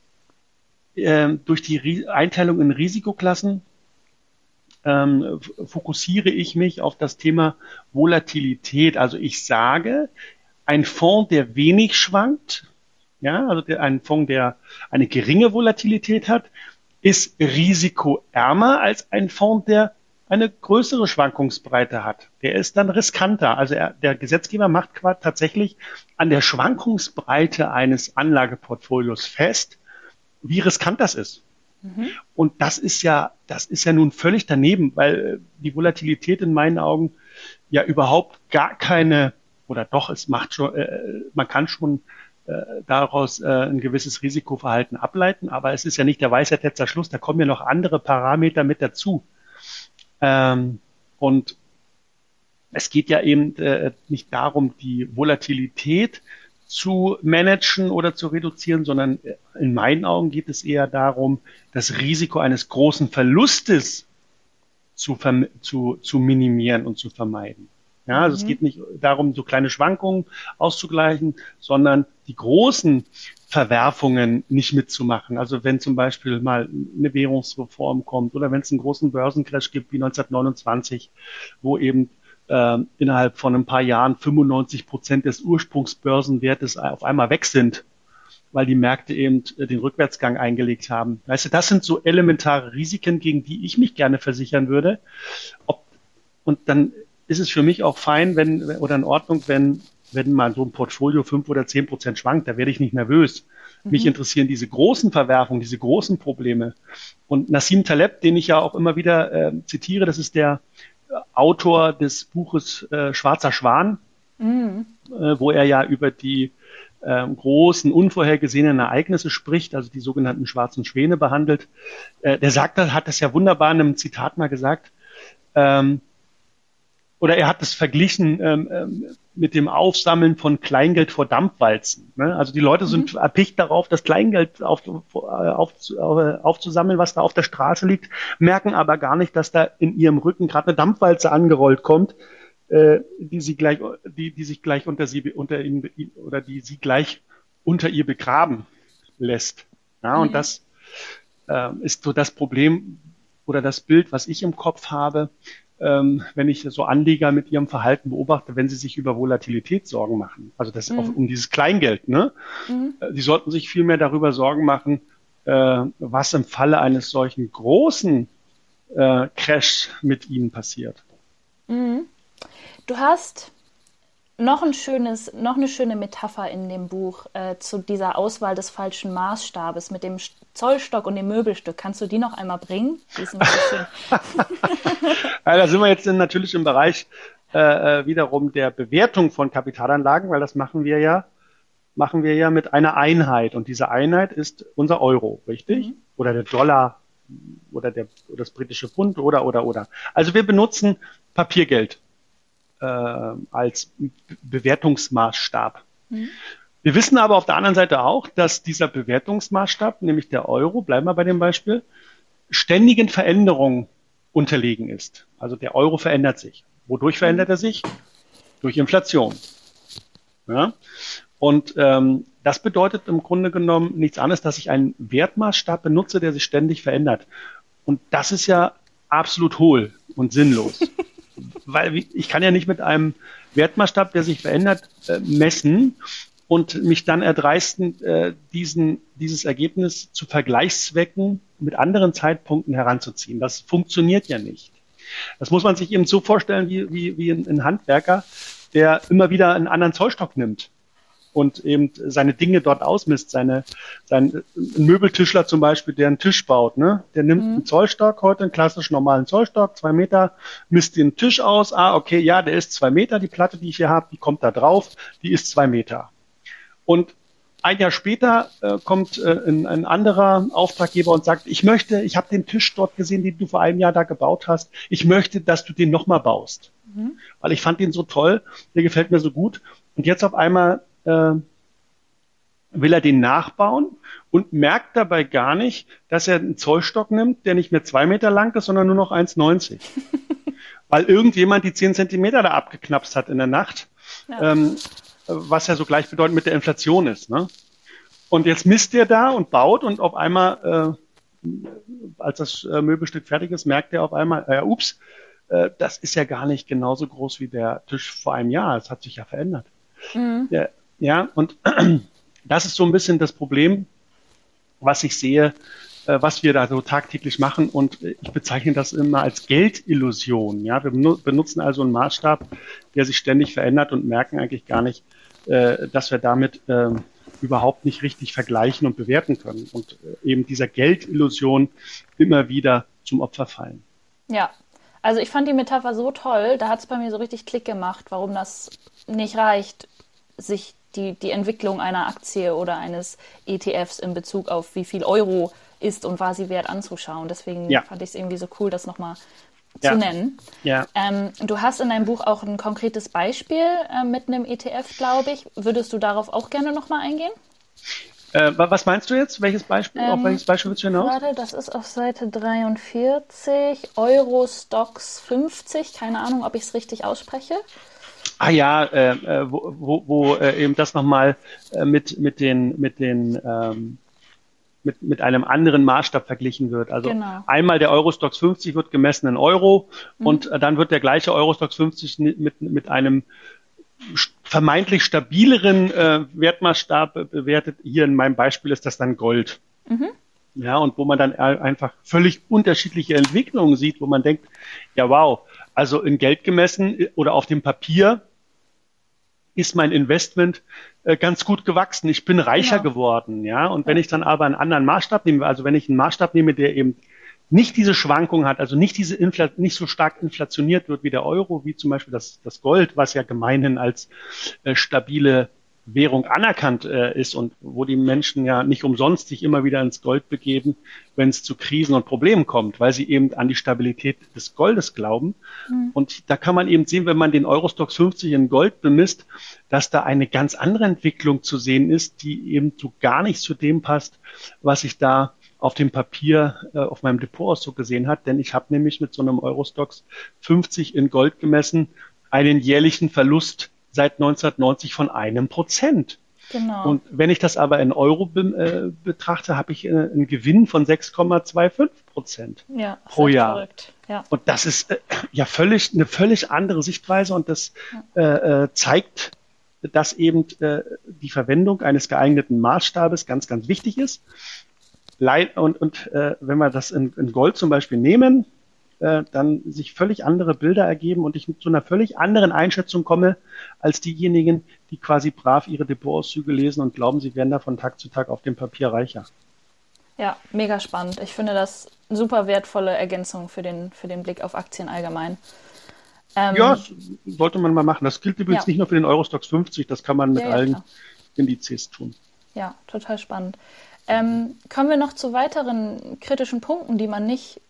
S3: äh, durch die Einteilung in Risikoklassen ähm, fokussiere ich mich auf das Thema Volatilität. Also ich sage, ein Fonds, der wenig schwankt, ja, also der, ein Fonds, der eine geringe Volatilität hat, ist risikoärmer als ein Fonds, der eine größere Schwankungsbreite hat. Der ist dann riskanter. Also er, der Gesetzgeber macht tatsächlich an der Schwankungsbreite eines Anlageportfolios fest, wie riskant das ist. Mhm. Und das ist ja, das ist ja nun völlig daneben, weil die Volatilität in meinen Augen ja überhaupt gar keine oder doch, es macht schon, äh, man kann schon äh, daraus äh, ein gewisses Risikoverhalten ableiten, aber es ist ja nicht der Weisheit letzter Schluss, da kommen ja noch andere Parameter mit dazu. Ähm, und es geht ja eben äh, nicht darum, die Volatilität zu managen oder zu reduzieren, sondern in meinen Augen geht es eher darum, das Risiko eines großen Verlustes zu, zu, zu minimieren und zu vermeiden. Ja, also mhm. es geht nicht darum, so kleine Schwankungen auszugleichen, sondern die großen Verwerfungen nicht mitzumachen. Also wenn zum Beispiel mal eine Währungsreform kommt oder wenn es einen großen Börsencrash gibt wie 1929, wo eben äh, innerhalb von ein paar Jahren 95 Prozent des Ursprungsbörsenwertes auf einmal weg sind, weil die Märkte eben äh, den Rückwärtsgang eingelegt haben. Weißt du, das sind so elementare Risiken, gegen die ich mich gerne versichern würde. Ob, und dann ist es für mich auch fein, wenn oder in Ordnung, wenn wenn mal so ein Portfolio fünf oder zehn Prozent schwankt, da werde ich nicht nervös. Mhm. Mich interessieren diese großen Verwerfungen, diese großen Probleme. Und Nassim Taleb, den ich ja auch immer wieder äh, zitiere, das ist der Autor des Buches äh, Schwarzer Schwan, mhm. äh, wo er ja über die äh, großen unvorhergesehenen Ereignisse spricht, also die sogenannten schwarzen Schwäne behandelt. Äh, der sagt, hat das ja wunderbar in einem Zitat mal gesagt. Ähm, oder er hat es verglichen ähm, ähm, mit dem Aufsammeln von Kleingeld vor Dampfwalzen. Ne? Also die Leute sind mhm. erpicht darauf, das Kleingeld auf, auf, auf, aufzusammeln, was da auf der Straße liegt, merken aber gar nicht, dass da in ihrem Rücken gerade eine Dampfwalze angerollt kommt, äh, die sie gleich, die, die sich gleich unter sie unter ihn oder die sie gleich unter ihr begraben lässt. Ja, mhm. und das äh, ist so das Problem oder das Bild, was ich im Kopf habe, wenn ich so Anleger mit ihrem Verhalten beobachte, wenn sie sich über Volatilität Sorgen machen. Also das mhm. auch um dieses Kleingeld. Ne? Mhm. Äh, die sollten sich viel mehr darüber Sorgen machen, äh, was im Falle eines solchen großen äh, Crash mit ihnen passiert.
S2: Mhm. Du hast noch ein schönes, noch eine schöne Metapher in dem Buch äh, zu dieser Auswahl des falschen Maßstabes mit dem Zollstock und dem Möbelstück. Kannst du die noch einmal bringen? Die ist nämlich so schön.
S3: ja, da sind wir jetzt natürlich im Bereich äh, äh, wiederum der Bewertung von Kapitalanlagen, weil das machen wir ja, machen wir ja mit einer Einheit und diese Einheit ist unser Euro, richtig? Mhm. Oder der Dollar oder der oder das britische Pfund oder oder oder. Also wir benutzen Papiergeld äh, als Bewertungsmaßstab. Mhm. Wir wissen aber auf der anderen Seite auch, dass dieser Bewertungsmaßstab, nämlich der Euro, bleiben wir bei dem Beispiel, ständigen Veränderungen unterlegen ist. Also der Euro verändert sich. Wodurch verändert er sich? Durch Inflation. Ja? Und ähm, das bedeutet im Grunde genommen nichts anderes, dass ich einen Wertmaßstab benutze, der sich ständig verändert. Und das ist ja absolut hohl und sinnlos. weil ich kann ja nicht mit einem Wertmaßstab, der sich verändert, äh, messen und mich dann erdreisten, äh, diesen, dieses Ergebnis zu Vergleichszwecken mit anderen Zeitpunkten heranzuziehen. Das funktioniert ja nicht. Das muss man sich eben so vorstellen wie, wie, wie ein Handwerker, der immer wieder einen anderen Zollstock nimmt und eben seine Dinge dort ausmisst. Seine, sein ein Möbeltischler zum Beispiel, der einen Tisch baut, ne? Der nimmt mhm. einen Zollstock, heute einen klassischen normalen Zollstock, zwei Meter, misst den Tisch aus. Ah, okay, ja, der ist zwei Meter, die Platte, die ich hier habe, die kommt da drauf, die ist zwei Meter. Und ein Jahr später äh, kommt äh, ein, ein, anderer Auftraggeber und sagt, ich möchte, ich habe den Tisch dort gesehen, den du vor einem Jahr da gebaut hast. Ich möchte, dass du den nochmal baust. Mhm. Weil ich fand den so toll, der gefällt mir so gut. Und jetzt auf einmal äh, will er den nachbauen und merkt dabei gar nicht, dass er einen Zollstock nimmt, der nicht mehr zwei Meter lang ist, sondern nur noch 1,90. Weil irgendjemand die zehn Zentimeter da abgeknapst hat in der Nacht, ja. ähm, was ja so gleichbedeutend mit der Inflation ist. Ne? Und jetzt misst er da und baut und auf einmal, äh, als das äh, Möbelstück fertig ist, merkt er auf einmal, äh, ups, äh, das ist ja gar nicht genauso groß wie der Tisch vor einem Jahr. Es hat sich ja verändert. Mhm. Ja, ja, und das ist so ein bisschen das Problem, was ich sehe, äh, was wir da so tagtäglich machen. Und ich bezeichne das immer als Geldillusion. Ja, wir benutzen also einen Maßstab, der sich ständig verändert und merken eigentlich gar nicht, äh, dass wir damit äh, überhaupt nicht richtig vergleichen und bewerten können und äh, eben dieser Geldillusion immer wieder zum Opfer fallen.
S2: Ja, also ich fand die Metapher so toll, da hat es bei mir so richtig Klick gemacht, warum das nicht reicht, sich die, die Entwicklung einer Aktie oder eines ETFs in Bezug auf wie viel Euro ist und war sie wert anzuschauen. Deswegen ja. fand ich es irgendwie so cool, das nochmal ja. zu nennen. Ja. Ähm, du hast in deinem Buch auch ein konkretes Beispiel äh, mit einem ETF, glaube ich. Würdest du darauf auch gerne nochmal eingehen?
S3: Äh, was meinst du jetzt? Welches Beispiel? Ähm, auf welches Beispiel willst du hinaus?
S2: Warte, das ist auf Seite 43, Eurostocks 50. Keine Ahnung, ob ich es richtig ausspreche.
S3: Ah ja, äh, äh, wo, wo, wo äh, eben das nochmal äh, mit, mit den, mit den ähm, mit, mit einem anderen Maßstab verglichen wird. Also genau. einmal der Eurostox 50 wird gemessen in Euro mhm. und äh, dann wird der gleiche Eurostox 50 mit, mit einem vermeintlich stabileren äh, Wertmaßstab bewertet. Hier in meinem Beispiel ist das dann Gold. Mhm. Ja, und wo man dann einfach völlig unterschiedliche Entwicklungen sieht, wo man denkt, ja wow, also in Geld gemessen äh, oder auf dem Papier ist mein Investment äh, ganz gut gewachsen. Ich bin reicher genau. geworden, ja. Und wenn ich dann aber einen anderen Maßstab nehme, also wenn ich einen Maßstab nehme, der eben nicht diese Schwankung hat, also nicht diese Infl nicht so stark inflationiert wird wie der Euro, wie zum Beispiel das, das Gold, was ja gemeinhin als äh, stabile Währung anerkannt äh, ist und wo die Menschen ja nicht umsonst sich immer wieder ins Gold begeben, wenn es zu Krisen und Problemen kommt, weil sie eben an die Stabilität des Goldes glauben. Mhm. Und da kann man eben sehen, wenn man den Eurostox 50 in Gold bemisst, dass da eine ganz andere Entwicklung zu sehen ist, die eben so gar nicht zu dem passt, was ich da auf dem Papier äh, auf meinem Depotauszug gesehen hat, denn ich habe nämlich mit so einem Eurostox 50 in Gold gemessen einen jährlichen Verlust seit 1990 von einem Prozent. Genau. Und wenn ich das aber in Euro be äh, betrachte, habe ich äh, einen Gewinn von 6,25 Prozent ja, pro Jahr. Verrückt. Ja. Und das ist äh, ja völlig eine völlig andere Sichtweise und das ja. Äh, äh, zeigt, dass eben äh, die Verwendung eines geeigneten Maßstabes ganz, ganz wichtig ist. Und, und wenn wir das in, in Gold zum Beispiel nehmen, äh, dann sich völlig andere Bilder ergeben und ich zu einer völlig anderen Einschätzung komme als diejenigen, die quasi brav ihre Depotauszüge lesen und glauben, sie werden da von Tag zu Tag auf dem Papier reicher.
S2: Ja, mega spannend. Ich finde das super wertvolle Ergänzung für den, für den Blick auf Aktien allgemein.
S3: Ähm, ja, sollte man mal machen. Das gilt übrigens ja. nicht nur für den Eurostox 50, das kann man mit ja, ja, allen klar. Indizes tun.
S2: Ja, total spannend. Ähm, kommen wir noch zu weiteren kritischen Punkten, die man nicht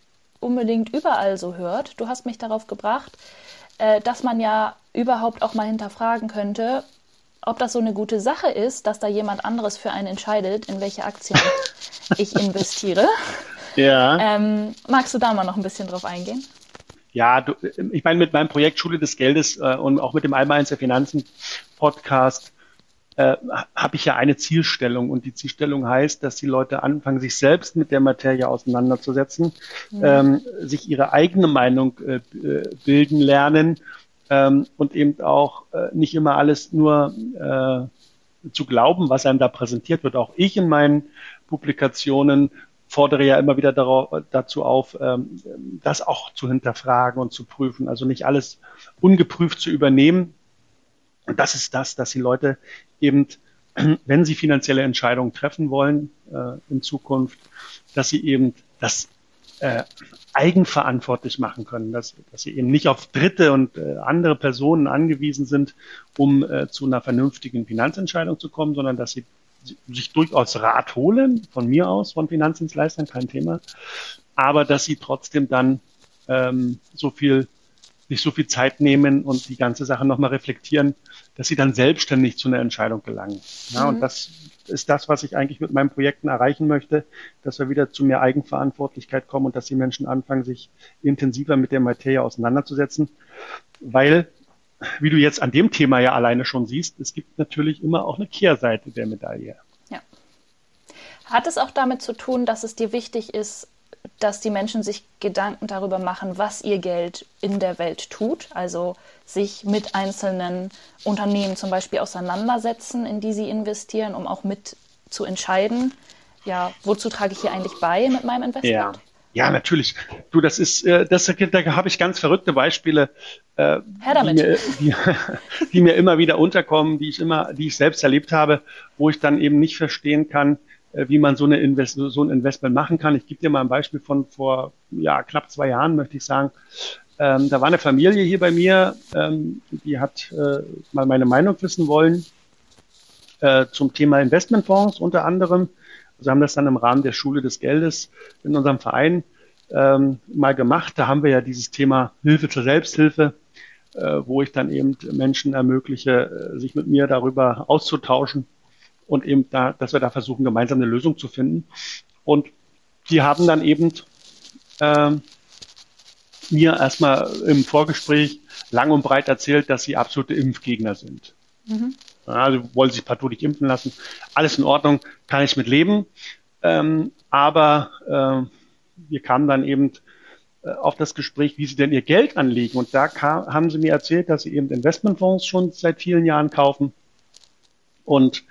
S2: unbedingt überall so hört. Du hast mich darauf gebracht, äh, dass man ja überhaupt auch mal hinterfragen könnte, ob das so eine gute Sache ist, dass da jemand anderes für einen entscheidet, in welche Aktien ich investiere. Ja. Ähm, magst du da mal noch ein bisschen drauf eingehen?
S3: Ja, du, ich meine, mit meinem Projekt Schule des Geldes äh, und auch mit dem Allmeins der Finanzen Podcast äh, habe ich ja eine Zielstellung und die Zielstellung heißt, dass die Leute anfangen, sich selbst mit der Materie auseinanderzusetzen, mhm. ähm, sich ihre eigene Meinung äh, äh, bilden lernen ähm, und eben auch äh, nicht immer alles nur äh, zu glauben, was einem da präsentiert wird. Auch ich in meinen Publikationen fordere ja immer wieder darauf, dazu auf, ähm, das auch zu hinterfragen und zu prüfen. Also nicht alles ungeprüft zu übernehmen, und das ist das, dass die Leute eben, wenn sie finanzielle Entscheidungen treffen wollen äh, in Zukunft, dass sie eben das äh, eigenverantwortlich machen können, dass, dass sie eben nicht auf Dritte und äh, andere Personen angewiesen sind, um äh, zu einer vernünftigen Finanzentscheidung zu kommen, sondern dass sie sich durchaus Rat holen, von mir aus, von Finanzdienstleistern, kein Thema, aber dass sie trotzdem dann ähm, so viel sich so viel Zeit nehmen und die ganze Sache nochmal reflektieren, dass sie dann selbstständig zu einer Entscheidung gelangen. Ja, mhm. Und das ist das, was ich eigentlich mit meinen Projekten erreichen möchte, dass wir wieder zu mehr Eigenverantwortlichkeit kommen und dass die Menschen anfangen, sich intensiver mit der Materie auseinanderzusetzen. Weil, wie du jetzt an dem Thema ja alleine schon siehst, es gibt natürlich immer auch eine Kehrseite der Medaille.
S2: Ja. Hat es auch damit zu tun, dass es dir wichtig ist, dass die Menschen sich Gedanken darüber machen, was ihr Geld in der Welt tut, also sich mit einzelnen Unternehmen zum Beispiel auseinandersetzen, in die sie investieren, um auch mit zu entscheiden, ja, wozu trage ich hier eigentlich bei mit meinem Investment?
S3: Ja. Ja, natürlich. Du, das ist, äh, das, da habe ich ganz verrückte Beispiele, äh, die mir, die, die, mir immer wieder unterkommen, die ich immer, die ich selbst erlebt habe, wo ich dann eben nicht verstehen kann, wie man so, eine Invest so ein Investment machen kann. Ich gebe dir mal ein Beispiel von vor ja, knapp zwei Jahren, möchte ich sagen. Ähm, da war eine Familie hier bei mir, ähm, die hat äh, mal meine Meinung wissen wollen äh, zum Thema Investmentfonds unter anderem. Also haben das dann im Rahmen der Schule des Geldes in unserem Verein ähm, mal gemacht. Da haben wir ja dieses Thema Hilfe zur Selbsthilfe, äh, wo ich dann eben Menschen ermögliche, äh, sich mit mir darüber auszutauschen und eben da, dass wir da versuchen, gemeinsam eine Lösung zu finden. Und die haben dann eben äh, mir erstmal im Vorgespräch lang und breit erzählt, dass sie absolute Impfgegner sind. Mhm. Also wollen sich partout nicht impfen lassen. Alles in Ordnung, kann ich mit leben. Ähm, aber äh, wir kamen dann eben äh, auf das Gespräch, wie sie denn ihr Geld anlegen. Und da kam, haben sie mir erzählt, dass sie eben Investmentfonds schon seit vielen Jahren kaufen und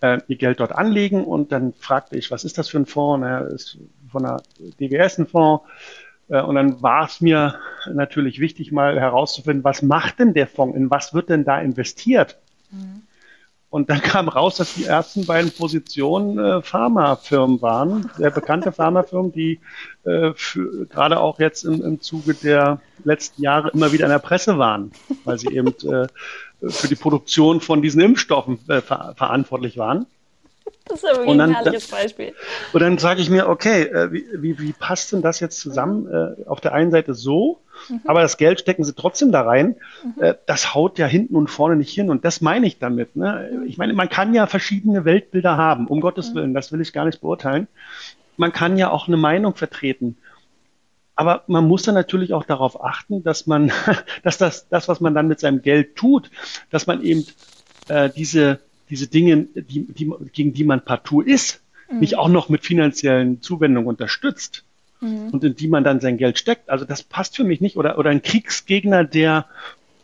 S3: äh, ihr Geld dort anlegen. Und dann fragte ich, was ist das für ein Fonds? Na, ist von der DWS ein Fonds. Äh, und dann war es mir natürlich wichtig, mal herauszufinden, was macht denn der Fonds? In was wird denn da investiert? Mhm. Und dann kam raus, dass die ersten beiden Positionen äh, Pharmafirmen waren, sehr bekannte Pharmafirmen, die äh, für, gerade auch jetzt im, im Zuge der letzten Jahre immer wieder in der Presse waren, weil sie eben äh, für die Produktion von diesen Impfstoffen äh, ver verantwortlich waren.
S2: Das ist aber ein herrliches Beispiel.
S3: Und dann sage ich mir, okay, äh, wie, wie, wie passt denn das jetzt zusammen? Äh, auf der einen Seite so, mhm. aber das Geld stecken sie trotzdem da rein. Mhm. Äh, das haut ja hinten und vorne nicht hin. Und das meine ich damit. Ne? Ich meine, man kann ja verschiedene Weltbilder haben, um Gottes mhm. Willen, das will ich gar nicht beurteilen. Man kann ja auch eine Meinung vertreten. Aber man muss dann natürlich auch darauf achten, dass man, dass das, das, was man dann mit seinem Geld tut, dass man eben äh, diese diese Dinge, die, die, gegen die man partout ist, mhm. nicht auch noch mit finanziellen Zuwendungen unterstützt mhm. und in die man dann sein Geld steckt. Also das passt für mich nicht. Oder, oder ein Kriegsgegner, der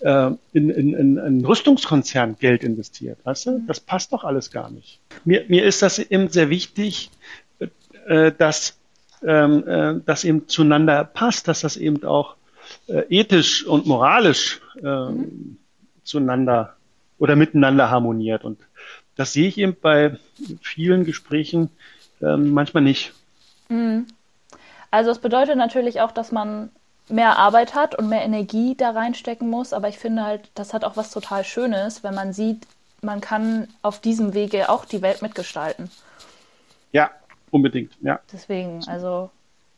S3: äh, in, in, in einen Rüstungskonzern Geld investiert. Weißt du? Mhm. Das passt doch alles gar nicht. Mir, mir ist das eben sehr wichtig, äh, dass ähm, äh, das eben zueinander passt, dass das eben auch äh, ethisch und moralisch äh, mhm. zueinander oder miteinander harmoniert. Und das sehe ich eben bei vielen Gesprächen ähm, manchmal nicht.
S2: Mhm. Also es bedeutet natürlich auch, dass man mehr Arbeit hat und mehr Energie da reinstecken muss, aber ich finde halt, das hat auch was total Schönes, wenn man sieht, man kann auf diesem Wege auch die Welt mitgestalten.
S3: Ja, unbedingt, ja.
S2: Deswegen, also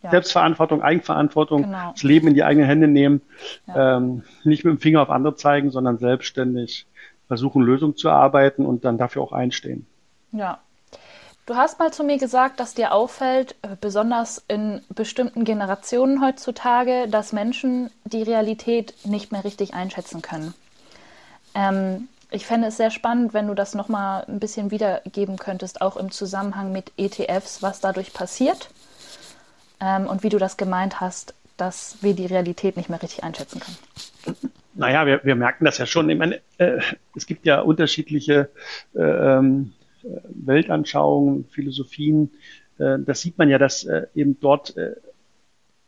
S3: ja. Selbstverantwortung, Eigenverantwortung, genau. das Leben in die eigenen Hände nehmen, ja. ähm, nicht mit dem Finger auf andere zeigen, sondern selbstständig versuchen, Lösungen zu erarbeiten und dann dafür auch einstehen.
S2: Ja. Du hast mal zu mir gesagt, dass dir auffällt, äh, besonders in bestimmten Generationen heutzutage, dass Menschen die Realität nicht mehr richtig einschätzen können. Ähm, ich fände es sehr spannend, wenn du das nochmal ein bisschen wiedergeben könntest, auch im Zusammenhang mit ETFs, was dadurch passiert ähm, und wie du das gemeint hast, dass wir die Realität nicht mehr richtig einschätzen können.
S3: Naja, wir, wir merken das ja schon. Ich meine, äh, es gibt ja unterschiedliche äh, ähm, Weltanschauungen, Philosophien. Äh, das sieht man ja, dass äh, eben dort, äh,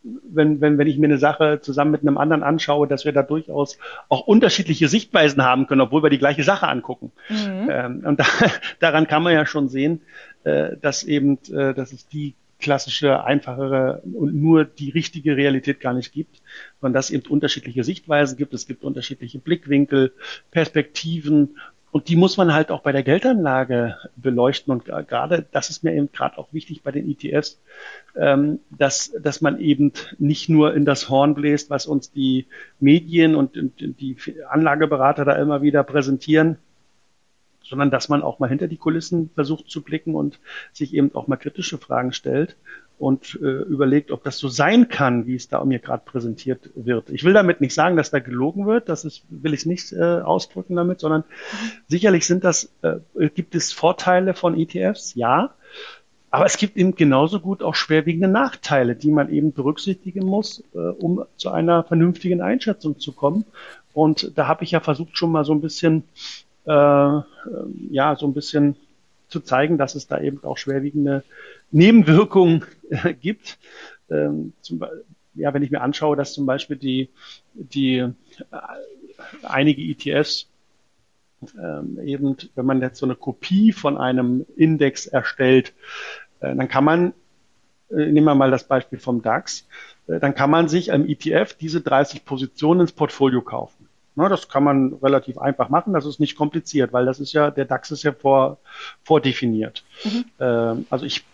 S3: wenn, wenn, wenn ich mir eine Sache zusammen mit einem anderen anschaue, dass wir da durchaus auch unterschiedliche Sichtweisen haben können, obwohl wir die gleiche Sache angucken. Mhm. Ähm, und da, daran kann man ja schon sehen, äh, dass eben, äh, dass es die klassische, einfachere und nur die richtige Realität gar nicht gibt, sondern dass es eben unterschiedliche Sichtweisen gibt, es gibt unterschiedliche Blickwinkel, Perspektiven und die muss man halt auch bei der Geldanlage beleuchten. Und gerade, das ist mir eben gerade auch wichtig bei den ETFs, ähm, dass, dass man eben nicht nur in das Horn bläst, was uns die Medien und die Anlageberater da immer wieder präsentieren, sondern dass man auch mal hinter die Kulissen versucht zu blicken und sich eben auch mal kritische Fragen stellt und äh, überlegt, ob das so sein kann, wie es da mir gerade präsentiert wird. Ich will damit nicht sagen, dass da gelogen wird, das ist, will ich nicht äh, ausdrücken damit, sondern sicherlich sind das, äh, gibt es Vorteile von ETFs, ja. Aber es gibt eben genauso gut auch schwerwiegende Nachteile, die man eben berücksichtigen muss, äh, um zu einer vernünftigen Einschätzung zu kommen. Und da habe ich ja versucht, schon mal so ein bisschen, äh, ja, so ein bisschen zu zeigen, dass es da eben auch schwerwiegende Nebenwirkungen äh, gibt. Ähm, zum, ja, wenn ich mir anschaue, dass zum Beispiel die, die äh, einige ETFs ähm, eben, wenn man jetzt so eine Kopie von einem Index erstellt, äh, dann kann man, äh, nehmen wir mal das Beispiel vom DAX, äh, dann kann man sich am ETF diese 30 Positionen ins Portfolio kaufen. Na, das kann man relativ einfach machen, das ist nicht kompliziert, weil das ist ja, der DAX ist ja vor, vordefiniert. Mhm. Ähm, also ich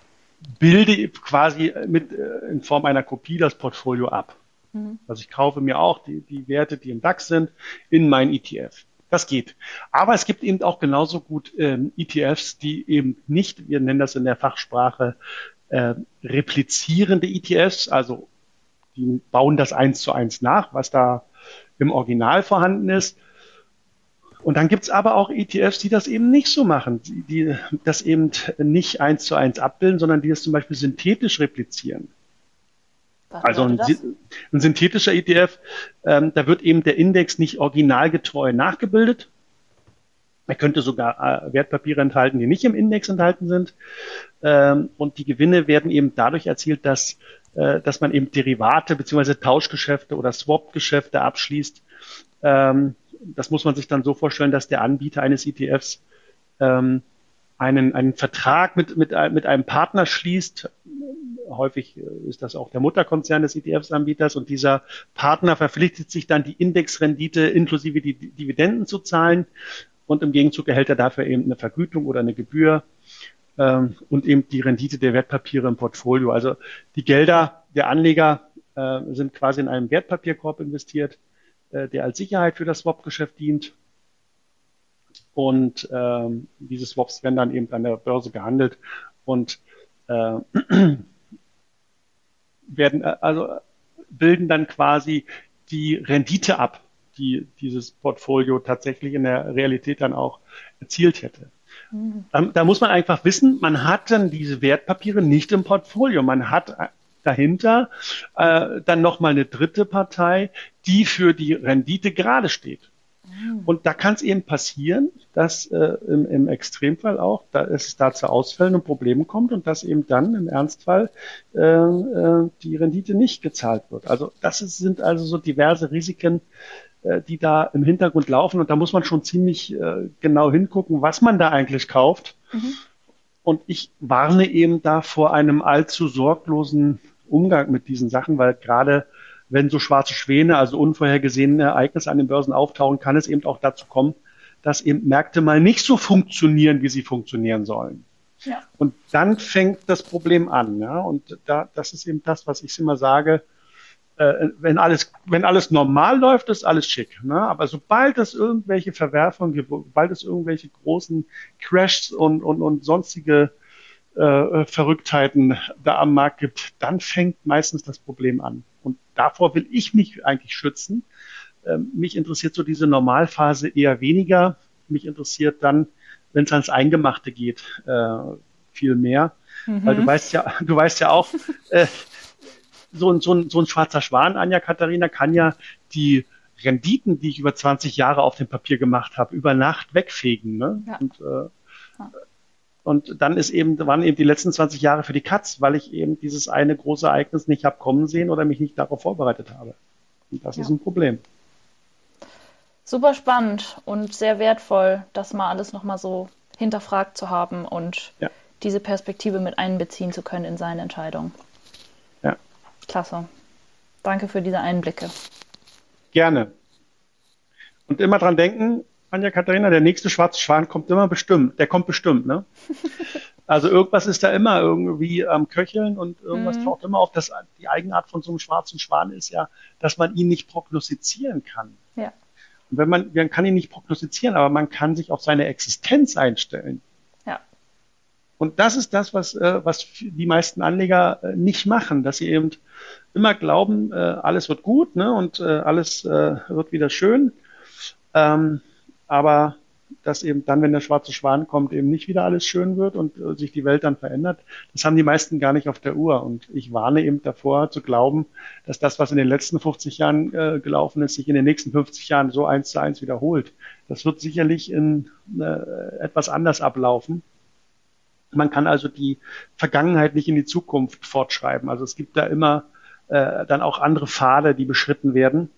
S3: bilde quasi mit, äh, in Form einer Kopie das Portfolio ab. Mhm. Also ich kaufe mir auch die, die Werte, die im DAX sind, in mein ETF. Das geht. Aber es gibt eben auch genauso gut ähm, ETFs, die eben nicht, wir nennen das in der Fachsprache, äh, replizierende ETFs, also die bauen das eins zu eins nach, was da im Original vorhanden ist. Und dann gibt's aber auch ETFs, die das eben nicht so machen, die, die das eben nicht eins zu eins abbilden, sondern die das zum Beispiel synthetisch replizieren. Was also ein, ein, synthetischer ETF, ähm, da wird eben der Index nicht originalgetreu nachgebildet. Er könnte sogar äh, Wertpapiere enthalten, die nicht im Index enthalten sind. Ähm, und die Gewinne werden eben dadurch erzielt, dass, dass man eben Derivate beziehungsweise Tauschgeschäfte oder Swap-Geschäfte abschließt. Ähm, das muss man sich dann so vorstellen, dass der Anbieter eines ETFs ähm, einen, einen Vertrag mit, mit, mit einem Partner schließt, häufig äh, ist das auch der Mutterkonzern des ETFs-Anbieters und dieser Partner verpflichtet sich dann, die Indexrendite inklusive die Dividenden zu zahlen. Und im Gegenzug erhält er dafür eben eine Vergütung oder eine Gebühr ähm, und eben die Rendite der Wertpapiere im Portfolio. Also die Gelder der Anleger äh, sind quasi in einem Wertpapierkorb investiert, äh, der als Sicherheit für das Swap-Geschäft dient. Und ähm, diese Swaps werden dann eben an der Börse gehandelt und äh, werden, äh, also bilden dann quasi die Rendite ab, die dieses Portfolio tatsächlich in der Realität dann auch erzielt hätte. Mhm. Da, da, muss man einfach wissen, man hat dann diese Wertpapiere nicht im Portfolio. Man hat dahinter äh, dann nochmal eine dritte Partei, die für die Rendite gerade steht. Mhm. Und da kann es eben passieren, dass äh, im, im Extremfall auch, da es da zu Ausfällen und Problemen kommt und dass eben dann im Ernstfall äh, äh, die Rendite nicht gezahlt wird. Also das ist, sind also so diverse Risiken, äh, die da im Hintergrund laufen und da muss man schon ziemlich äh, genau hingucken, was man da eigentlich kauft. Mhm. Und ich warne eben da vor einem allzu sorglosen Umgang mit diesen Sachen, weil gerade wenn so schwarze Schwäne, also unvorhergesehene Ereignisse an den Börsen auftauchen, kann es eben auch dazu kommen, dass eben Märkte mal nicht so funktionieren, wie sie funktionieren sollen. Ja. Und dann fängt das Problem an. Ja? Und da, das ist eben das, was ich immer sage. Äh, wenn alles, wenn alles normal läuft, ist alles schick. Ne? Aber sobald es irgendwelche Verwerfungen gibt, sobald es irgendwelche großen Crashs und, und, und sonstige äh, Verrücktheiten da am Markt gibt, dann fängt meistens das Problem an. Und davor will ich mich eigentlich schützen. Ähm, mich interessiert so diese Normalphase eher weniger. Mich interessiert dann, wenn es ans Eingemachte geht, äh, viel mehr. Mhm. Weil du weißt ja, du weißt ja auch, äh, so, ein, so, ein, so ein schwarzer Schwan, Anja Katharina, kann ja die Renditen, die ich über 20 Jahre auf dem Papier gemacht habe, über Nacht wegfegen. Ne? Ja. Und äh, und dann ist eben, waren eben die letzten 20 Jahre für die Katz, weil ich eben dieses eine große Ereignis nicht habe kommen sehen oder mich nicht darauf vorbereitet habe. Und das ja. ist ein Problem.
S2: Super spannend und sehr wertvoll, das mal alles nochmal so hinterfragt zu haben und ja. diese Perspektive mit einbeziehen zu können in seine Entscheidung. Klasse. Danke für diese Einblicke.
S3: Gerne. Und immer dran denken, Anja Katharina, der nächste schwarze Schwan kommt immer bestimmt. Der kommt bestimmt, ne? Also irgendwas ist da immer irgendwie am Köcheln und irgendwas mhm. taucht immer auf. Das, die Eigenart von so einem schwarzen Schwan ist ja, dass man ihn nicht prognostizieren kann.
S2: Ja.
S3: Und wenn man, man kann ihn nicht prognostizieren, aber man kann sich auf seine Existenz einstellen. Und das ist das, was, äh, was die meisten Anleger äh, nicht machen, dass sie eben immer glauben, äh, alles wird gut, ne, und alles wird wieder schön. Ähm, aber dass eben dann, wenn der schwarze Schwan kommt, eben nicht wieder alles schön wird und äh, sich die Welt dann verändert. Das haben die meisten gar nicht auf der Uhr. Und ich warne eben davor zu glauben, dass das, was in den letzten 50 Jahren äh, gelaufen ist, sich in den nächsten 50 Jahren so eins zu eins wiederholt. Das wird sicherlich in äh, etwas anders ablaufen. Man kann also die Vergangenheit nicht in die Zukunft fortschreiben. Also es gibt da immer äh, dann auch andere Pfade, die beschritten werden.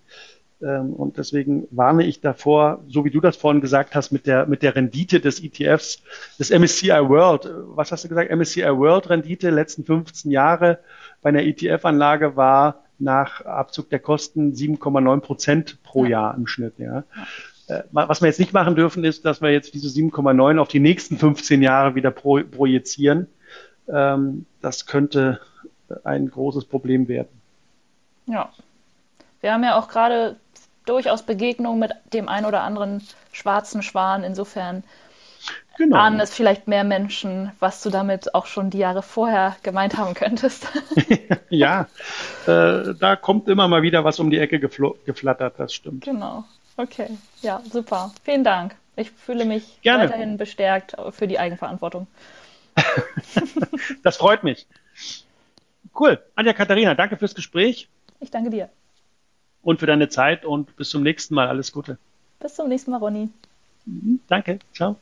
S3: Ähm, und deswegen warne ich davor, so wie du das vorhin gesagt hast, mit der, mit der Rendite des ETFs, des MSCI World. Was hast du gesagt? MSCI World Rendite letzten 15 Jahre bei einer ETF-Anlage war nach Abzug der Kosten 7,9 Prozent pro ja. Jahr im Schnitt. Ja. Äh, was wir jetzt nicht machen dürfen, ist, dass wir jetzt diese 7,9 auf die nächsten 15 Jahre wieder pro, projizieren. Ähm, das könnte ein großes Problem werden.
S2: Ja. Wir haben ja auch gerade durchaus Begegnungen mit dem einen oder anderen schwarzen Schwan. Insofern genau. ahnen es vielleicht mehr Menschen, was du damit auch schon die Jahre vorher gemeint haben könntest.
S3: ja, äh, da kommt immer mal wieder was um die Ecke geflattert, das stimmt.
S2: Genau. Okay, ja, super. Vielen Dank. Ich fühle mich Gerne. weiterhin bestärkt für die Eigenverantwortung.
S3: das freut mich. Cool. Anja Katharina, danke fürs Gespräch.
S2: Ich danke dir
S3: und für deine Zeit und bis zum nächsten Mal. Alles Gute.
S2: Bis zum nächsten Mal, Ronny.
S3: Mhm, danke. Ciao.